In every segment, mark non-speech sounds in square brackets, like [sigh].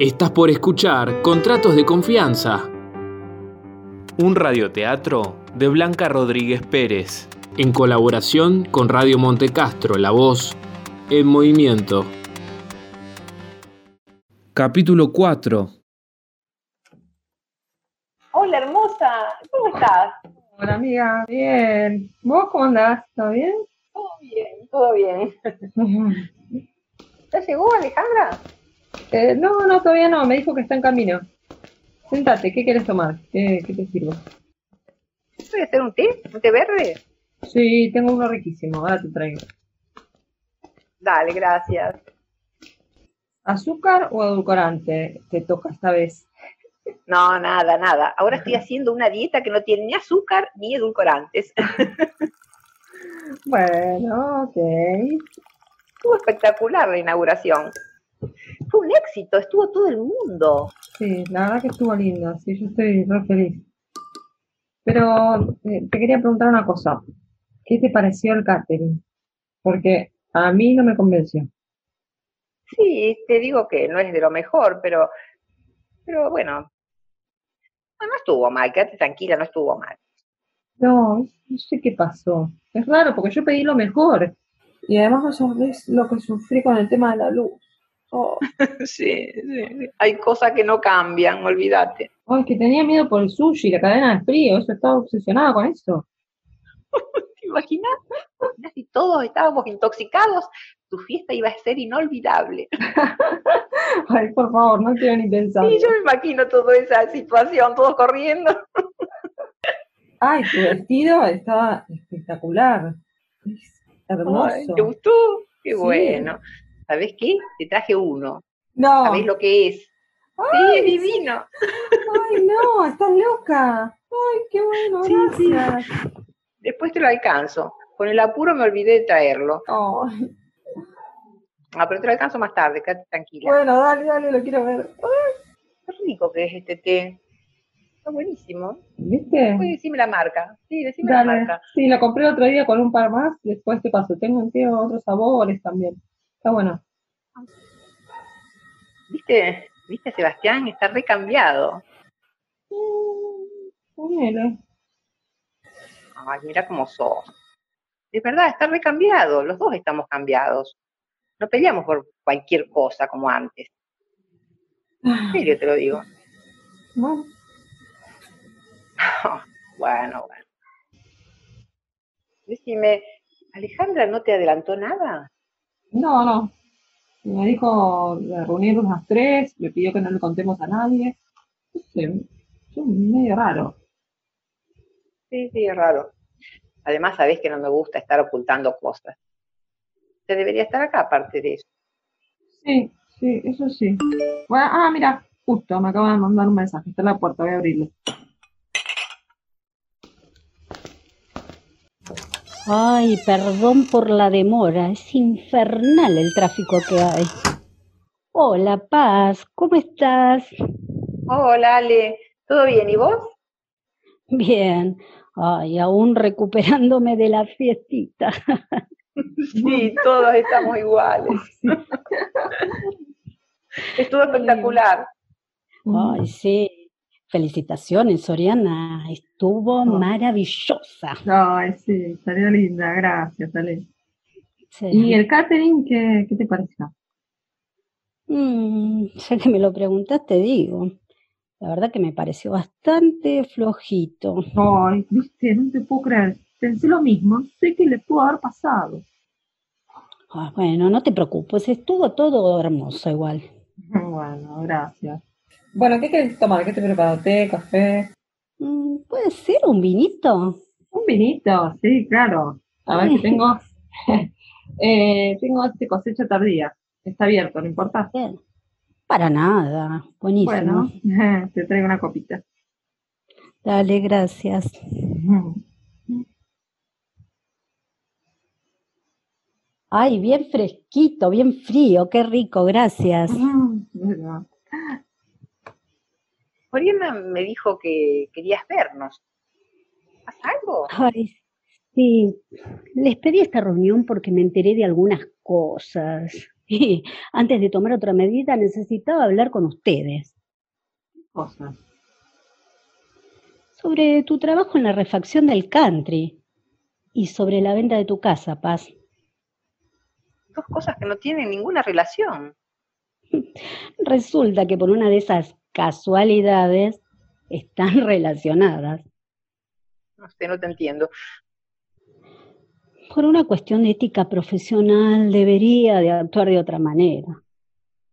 Estás por escuchar Contratos de Confianza. Un radioteatro de Blanca Rodríguez Pérez. En colaboración con Radio Montecastro, La Voz, en Movimiento. Capítulo 4. Hola, hermosa. ¿Cómo estás? Hola, amiga. Bien. ¿Vos cómo andás? ¿Todo bien? Todo bien, todo bien. [laughs] ¿Ya llegó Alejandra? Eh, no, no, todavía no. Me dijo que está en camino. Sentate, ¿qué quieres tomar? ¿Qué, qué te sirvo? ¿Puede hacer un té? ¿Un té verde? Sí, tengo uno riquísimo. Ahora te traigo. Dale, gracias. ¿Azúcar o edulcorante te toca esta vez? No, nada, nada. Ahora estoy haciendo una dieta que no tiene ni azúcar ni edulcorantes. [laughs] Bueno, ok. Estuvo espectacular la inauguración. Éxito, estuvo todo el mundo. Sí, la verdad que estuvo lindo. Sí, yo estoy re feliz. Pero eh, te quería preguntar una cosa. ¿Qué te pareció el catering? Porque a mí no me convenció. Sí, te digo que no es de lo mejor, pero, pero bueno, no, no estuvo mal, quédate tranquila, no estuvo mal. No, no sé qué pasó. Es raro porque yo pedí lo mejor. Y además no sabés lo que sufrí con el tema de la luz. Oh. [laughs] Sí, sí, hay cosas que no cambian, olvídate. Ay, que tenía miedo por el sushi, la cadena de frío. Eso estaba obsesionada con eso. [laughs] ¿Te imaginas? Imaginas Si todos estábamos intoxicados, tu fiesta iba a ser inolvidable. [laughs] Ay, por favor, no quiero ni pensar. Sí, yo me imagino toda esa situación, todos corriendo. Ay, tu vestido estaba espectacular. Es hermoso. Ay, ¿Te gustó? Qué Sí. bueno. ¿Sabés qué? Te traje uno. No. ¿Sabés lo que es? Sí, es divino. Ay, no, estás loca. Ay, qué bueno, Sí, sí. gracias. Después te lo alcanzo. Con el apuro me olvidé de traerlo. Ay, Ah, pero te lo alcanzo más tarde, quédate tranquila. bueno, dale, dale, lo quiero ver. Qué rico que es este té. Está buenísimo. ¿Viste? Puedes decirme la marca. Sí, decime la marca. Sí, lo compré otro día con un par más. Después te paso. Tengo un té otros sabores también. Está bueno. ¿Viste? ¿Viste, Sebastián? Está recambiado. Ponele. Ay, mira cómo sos. De verdad, está recambiado. Los dos estamos cambiados. No peleamos por cualquier cosa como antes. En serio te lo digo. Bueno, [laughs] Bueno, bueno. Decime, ¿Alejandra no te adelantó nada? No, no. Me dijo de reunirnos las tres, me pidió que no le contemos a nadie. No sé, es medio raro. Sí, sí, es raro. Además, sabés que no me gusta estar ocultando cosas. Te debería estar acá, aparte de eso. Sí, sí, eso sí. Bueno, ah, mira, justo me acaba de mandar un mensaje. Está en la puerta, voy a abrirlo. Ay, perdón por la demora, es infernal el tráfico que hay. Hola, Paz, ¿cómo estás? Hola, Ale. ¿Todo bien? ¿Y vos? Bien, ay, aún recuperándome de la fiestita. [laughs] Sí, todos estamos iguales. [laughs] Estuvo espectacular. Ay, sí. Felicitaciones, Soriana, estuvo maravillosa. Ay, sí, salió linda, gracias, Ale. Sí. ¿Y el catering qué, qué te pareció? Mm, ya que me lo preguntaste, digo. La verdad que me pareció bastante flojito. Ay, viste, no te puedo creer. Pensé lo mismo, no sé qué le pudo haber pasado. Ah, bueno, no te preocupes, estuvo todo hermoso igual. [laughs] Bueno, gracias. Bueno, ¿qué querés tomar? ¿Qué te preparo? ¿Té, café? Mm, ¿Puede ser un vinito? Un vinito, sí, claro. A ver, que tengo, [laughs] eh, tengo este cosecha tardía. Está abierto, ¿no importa? Bien. Para nada, buenísimo. Bueno, [laughs] te traigo una copita. Dale, gracias. [laughs] Ay, bien fresquito, bien frío, qué rico, gracias. Bueno, Oriana me dijo que querías vernos. ¿Pasa algo? Ay, sí, les pedí esta reunión porque me enteré de algunas cosas. [laughs] Y antes de tomar otra medida necesitaba hablar con ustedes. ¿Qué cosas? Sobre tu trabajo en la refacción del country y sobre la venta de tu casa, Paz. Dos cosas que no tienen ninguna relación. [laughs] Resulta que por una de esas casualidades están [laughs] relacionadas. No sé, no te entiendo. Por una cuestión de ética profesional debería de actuar de otra manera.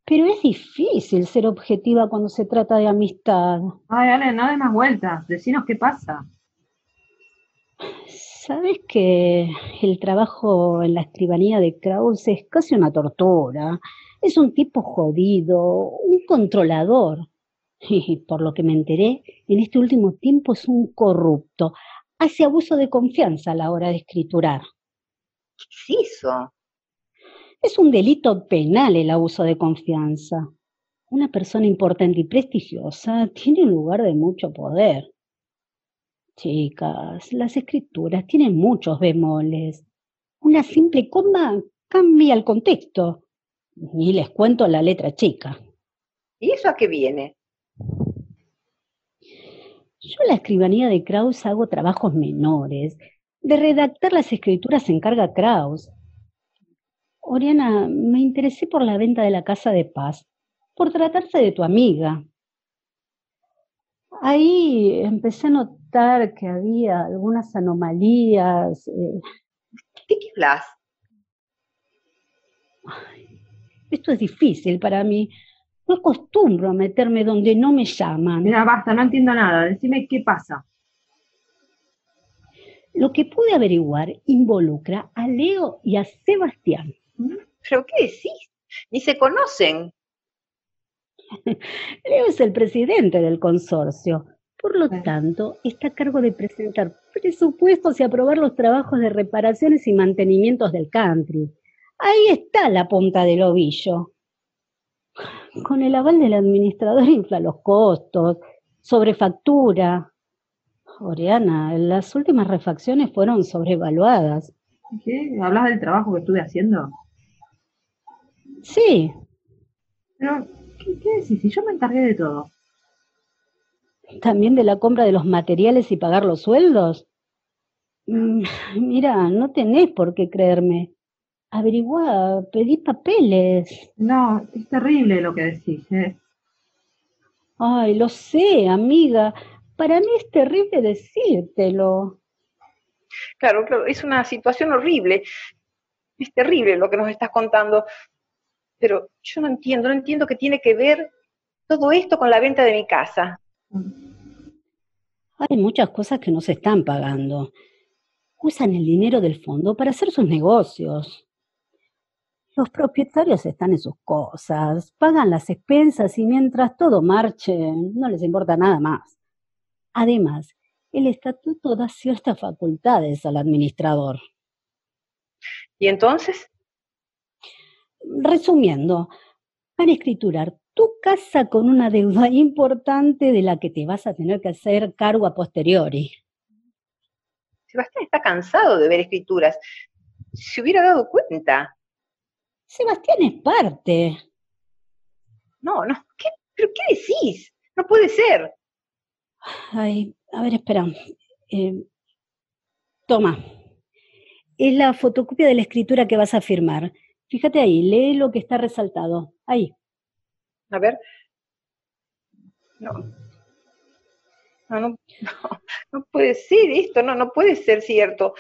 Pero es difícil ser objetiva cuando se trata de amistad. Ay, Ale, no des más vueltas. Decinos qué pasa. Sabes que el trabajo en la escribanía de Krause es casi una tortura. Es un tipo jodido, un controlador. Por lo que me enteré, en este último tiempo es un corrupto. Hace abuso de confianza a la hora de escriturar. ¿Qué hizo? Es un delito penal el abuso de confianza. Una persona importante y prestigiosa tiene un lugar de mucho poder. Chicas, las escrituras tienen muchos bemoles. Una simple coma cambia el contexto. Y les cuento la letra chica. ¿Y eso a qué viene? Yo en la escribanía de Kraus hago trabajos menores. De redactar las escrituras se encarga Kraus. Oriana, me interesé por la venta de la casa de paz, por tratarse de tu amiga. Ahí empecé a notar que había algunas anomalías. eh, ¿De qué hablas? Esto es difícil para mí. No acostumbro a meterme donde no me llaman. Mira, basta, no entiendo nada. Decime qué pasa. Lo que pude averiguar involucra a Leo y a Sebastián. ¿Pero qué decís? Ni se conocen. [laughs] Leo es el presidente del consorcio. Por lo tanto, está a cargo de presentar presupuestos y aprobar los trabajos de reparaciones y mantenimientos del country. Ahí está la punta del ovillo. Con el aval del administrador [laughs] infla los costos, sobrefactura. Oriana, las últimas refacciones fueron sobrevaluadas. ¿Qué? ¿Hablas del trabajo que estuve haciendo? Sí, Pero, ¿qué, qué decís? Si yo me encargué de todo. también de la compra de los materiales y pagar los sueldos. Mm, Mira, no tenés por qué creerme. Averigua, pedí papeles. No, es terrible lo que decís, ¿eh? Ay, lo sé, amiga. Para mí es terrible decírtelo. Claro, claro, es una situación horrible. Es terrible lo que nos estás contando. Pero yo no entiendo, no entiendo qué tiene que ver todo esto con la venta de mi casa. Hay muchas cosas que no se están pagando. Usan el dinero del fondo para hacer sus negocios. Los propietarios están en sus cosas, pagan las expensas y mientras todo marche, no les importa nada más. Además, el estatuto da ciertas facultades al administrador. ¿Y entonces? Resumiendo, van a escriturar tu casa con una deuda importante de la que te vas a tener que hacer cargo a posteriori. Sebastián está cansado de ver escrituras. Se hubiera dado cuenta. Sebastián es parte. No, no. ¿Qué? ¿Pero qué decís? No puede ser. Ay, a ver, espera. Eh, toma. Es la fotocopia de la escritura que vas a firmar. Fíjate ahí, lee lo que está resaltado. Ahí. A ver. No. No, no, no, [laughs] no puede ser esto, no, no puede ser cierto.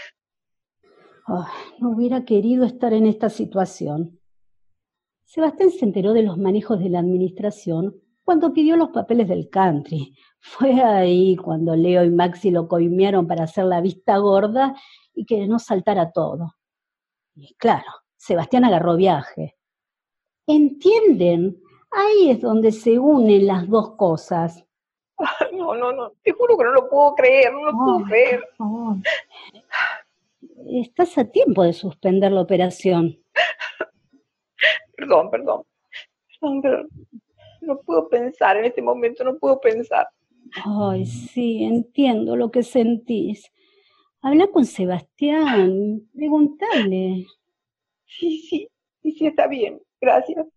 Ah, no hubiera querido estar en esta situación. Sebastián se enteró de los manejos de la administración cuando pidió los papeles del country. [laughs] Fue ahí cuando Leo y Maxi lo coimearon para hacer la vista gorda y que no saltara todo. Y claro, Sebastián agarró viaje. ¿Entienden? Ahí es donde se unen las dos cosas. Ay, no, no, no, te juro que no lo puedo creer, no lo puedo creer. por favor. Estás a tiempo de suspender la operación. [laughs] Perdón, perdón. Perdón, pero no puedo pensar en este momento, no puedo pensar. Ay, sí, entiendo lo que sentís. Habla con Sebastián, preguntale. Sí, sí, sí, sí, está bien. Gracias.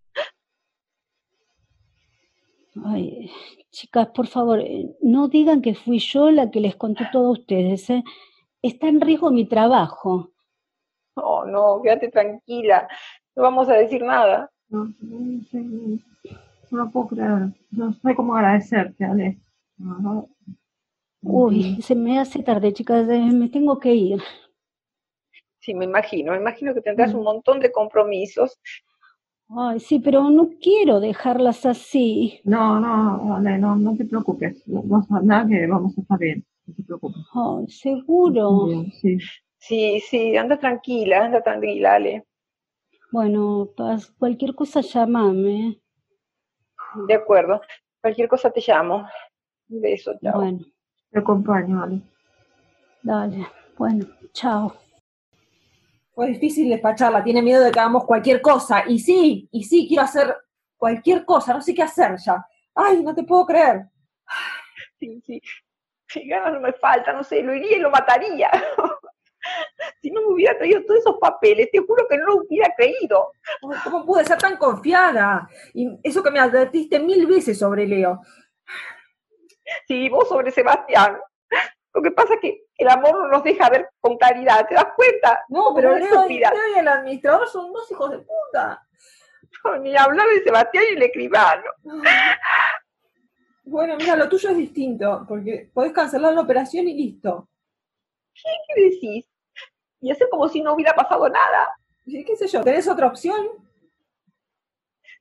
Ay, chicas, por favor, eh, no digan que fui yo la que les conté todo a ustedes. ¿eh? Está en riesgo mi trabajo. No, no, quédate tranquila. No vamos a decir nada. No, no, sé, no lo puedo creer. No sé cómo agradecerte, Ale. No, Uy, se me hace tarde, chicas. eh, me tengo que ir. Sí, me imagino. Me imagino que tendrás un montón de compromisos. Ay, sí, pero no quiero dejarlas así. no, no, Ale, no, no te preocupes. No nada que vamos a estar bien. No te preocupes. Ay, seguro. Sí. Sí, sí, anda tranquila, anda tranquila, Ale. Bueno, cualquier cosa llámame. De acuerdo. Cualquier cosa te llamo. Un beso, chao. Bueno, Te acompaño, Ale. dale. Bueno, chao. Fue difícil despacharla, tiene miedo de que hagamos cualquier cosa. Y sí, y sí, quiero hacer cualquier cosa, no sé qué hacer ya. Ay, no te puedo creer. Sí, sí. Sí, ganas no me falta, no sé, lo iría y lo mataría. [laughs] Si no me hubiera traído todos esos papeles, te juro que no lo hubiera creído. ¿Cómo pude ser tan confiada? Y eso que me advertiste mil veces sobre Leo. Sí, vos sobre Sebastián. Lo que pasa es que el amor no nos deja ver con claridad, ¿te das cuenta? No, pero Leo. Leo y el administrador son dos hijos de puta. Ni hablar de Sebastián y el escribano. Bueno, mira, lo tuyo es distinto, porque podés cancelar la operación y listo. ¿Qué decís? Y hacer como si no hubiera pasado nada. ¿Qué sé yo? ¿Tenés otra opción?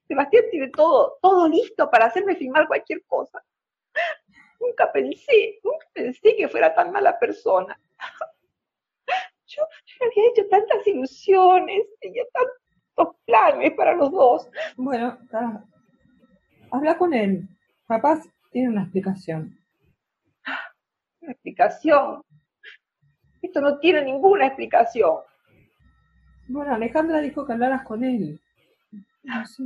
Sebastián tiene todo, todo listo para hacerme filmar cualquier cosa. Nunca pensé, nunca pensé que fuera tan mala persona. Yo, había hecho tantas ilusiones, tenía tantos planes para los dos. Bueno, habla con él. Capaz tiene una explicación. Una explicación. Esto no tiene ninguna explicación. Bueno, Alejandra dijo que hablaras con él. No sé.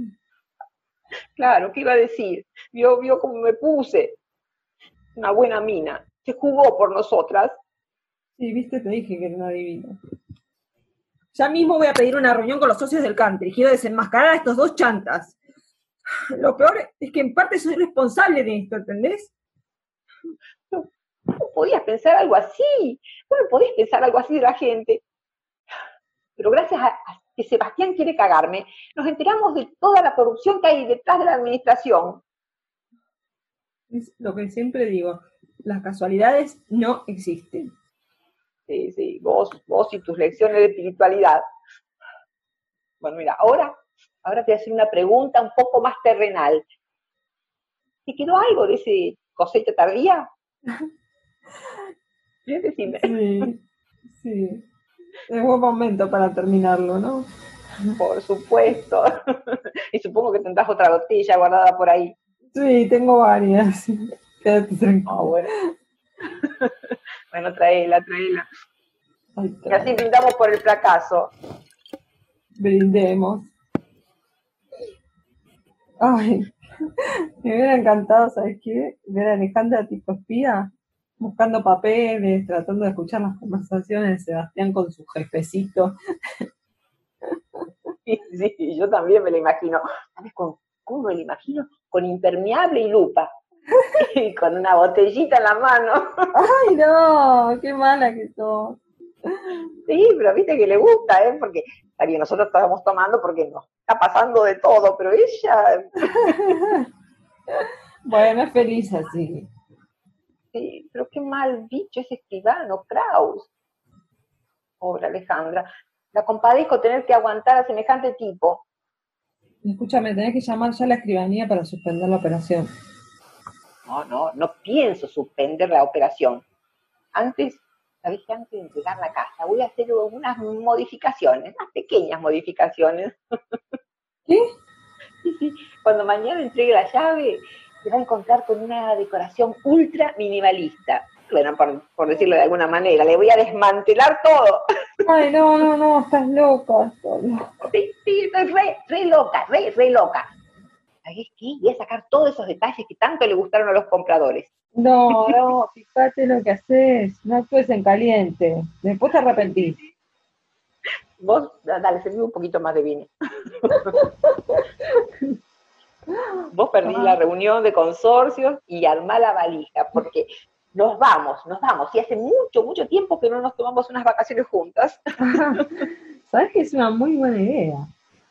Claro, ¿qué iba a decir? Vio, vio cómo me puse. Una buena mina. Se jugó por nosotras. Sí, viste, te dije que era una divina. Ya mismo voy a pedir una reunión con los socios del country. Quiero desenmascarar a estos dos chantas. Lo peor es que en parte soy responsable de esto, ¿entendés? ¿Cómo podías pensar algo así? ¿Cómo podías pensar algo así de la gente? Pero gracias a, a que Sebastián quiere cagarme, nos enteramos de toda la corrupción que hay detrás de la administración. Es lo que siempre digo. Las casualidades no existen. Sí, sí, vos, vos y tus lecciones de espiritualidad. Bueno, mira, ahora, ahora te voy a hacer una pregunta un poco más terrenal. ¿Te quedó algo de ese cosecha tardía? [laughs] Sí, sí. Es buen momento para terminarlo, ¿no? Por supuesto. y supongo que tendrás otra botella guardada por ahí. Sí, tengo varias. Quédate tranquilo. Ah, bueno. bueno, traela, traela. Ay, Y así brindamos por el fracaso. brindemos. Ay, me hubiera encantado, ¿sabes qué? Ver a Alejandra tipo espía, buscando papeles, tratando de escuchar las conversaciones de Sebastián con su jefecito. [laughs] Sí, sí, yo también me lo imagino. ¿Sabes con cómo me lo imagino? Con impermeable y lupa. [laughs] Y con una botellita en la mano. ¡Ay, no! ¡Qué mala que sos! Sí, pero viste que le gusta, ¿eh? Porque está bien, nosotros estábamos tomando porque nos está pasando de todo, pero ella, [laughs] Bueno, es feliz así. Sí, pero qué mal bicho ese escribano, Kraus. Pobre Alejandra. La compadezco tener que aguantar a semejante tipo. Escúchame, tenés que llamar ya a la escribanía para suspender la operación. No, no, no pienso suspender la operación. Antes, sabés que antes de entregar la casa voy a hacer algunas modificaciones, unas pequeñas modificaciones. ¿Qué? [laughs] Sí, sí. Cuando mañana entregue la llave, se va a encontrar con una decoración ultra minimalista. Bueno, por, por decirlo de alguna manera, le voy a desmantelar todo. Ay, no, no, no, estás loca. estás loca. Sí, sí, estoy re, re loca, re, re loca. ¿Sabés qué? Voy a sacar todos esos detalles que tanto le gustaron a los compradores. No, no, fíjate lo que haces. No actúes en caliente. Después te arrepentís. Vos, dale, serví un poquito más de vino. [laughs] Vos perdí la reunión de consorcios y armá la valija, porque nos vamos, nos vamos. Y hace mucho, mucho tiempo que no nos tomamos unas vacaciones juntas. [laughs] ¿Sabes que es una muy buena idea?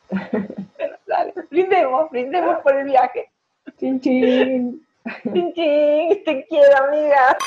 Bueno, dale, brindemos, brindemos por el viaje. Chin, chin. Chin, chin, te quiero, amiga.